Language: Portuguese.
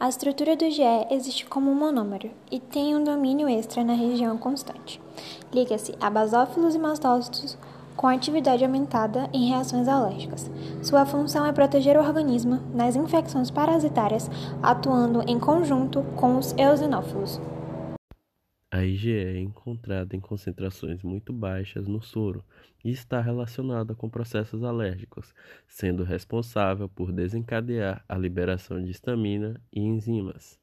A estrutura do IgE existe como monômero e tem um domínio extra na região constante. Liga-se a basófilos e mastócitos com atividade aumentada em reações alérgicas. Sua função é proteger o organismo nas infecções parasitárias, atuando em conjunto com os eosinófilos. A IgE é encontrada em concentrações muito baixas no soro e está relacionada com processos alérgicos, sendo responsável por desencadear a liberação de histamina e enzimas.